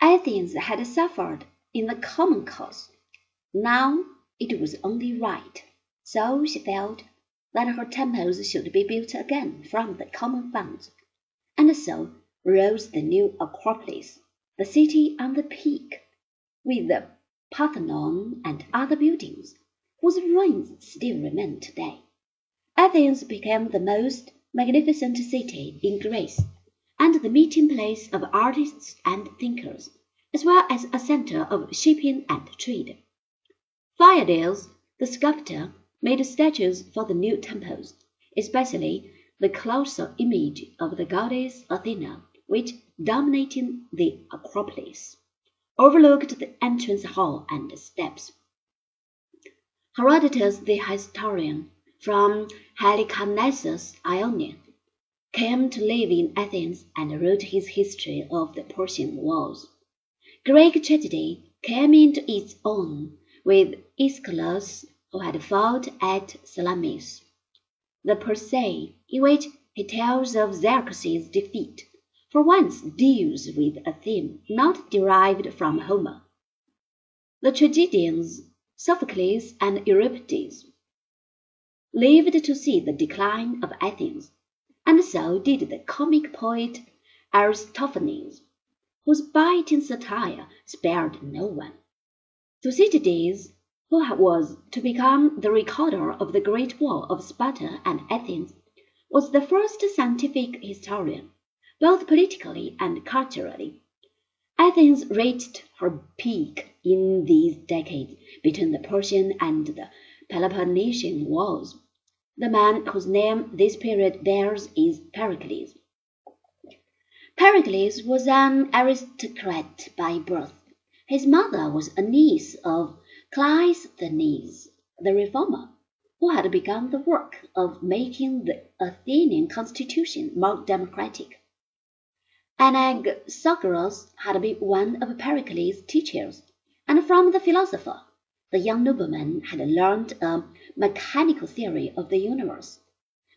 Athens had suffered in the common cause. Now it was only right, so she felt, that her temples should be built again from the common funds. And so rose the new Acropolis, the city on the peak, with the Parthenon and other buildings, whose ruins still remain today. Athens became the most magnificent city in Greece, and the meeting place of artists and thinkers, as well as a center of shipping and trade. Phidias, the sculptor, made statues for the new temples, especially the colossal image of the goddess Athena, which, dominating the Acropolis, overlooked the entrance hall and steps. Herodotus the historian, from Halicarnassus, Ionia, came to live in Athens and wrote his history of the Persian Wars. Greek tragedy came into its own with Aeschylus, who had fought at Salamis. The Persae, in which he tells of Xerxes' defeat, for once deals with a theme not derived from Homer. The tragedians Sophocles and Euripides lived to see the decline of Athens, and so did the comic poet Aristophanes, whose biting satire spared no one. Thucydides, who was to become the recorder of the great war of Sparta and Athens, was the first scientific historian, both politically and culturally. Athens reached her peak in these decades between the Persian and the Peloponnesian wars. The man whose name this period bears is Pericles. Pericles was an aristocrat by birth. His mother was a niece of Cleisthenes, the reformer, who had begun the work of making the Athenian constitution more democratic. Anaxagoras had been one of Pericles' teachers, and from the philosopher the young nobleman had learned a mechanical theory of the universe.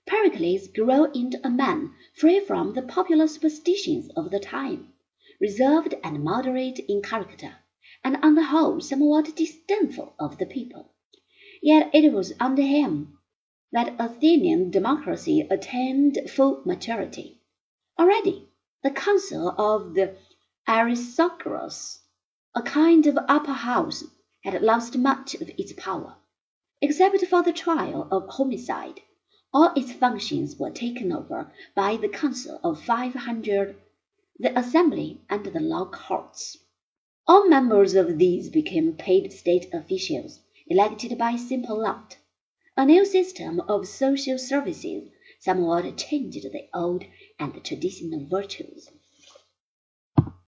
Pericles grew into a man free from the popular superstitions of the time, reserved and moderate in character, and on the whole somewhat disdainful of the people. Yet it was under him that Athenian democracy attained full maturity. Already the council of the Aristocracy, a kind of upper house, had lost much of its power. Except for the trial of homicide, all its functions were taken over by the council of five hundred, the assembly and the law courts. All members of these became paid state officials, elected by simple lot. A new system of social services somewhat changed the old and traditional virtues.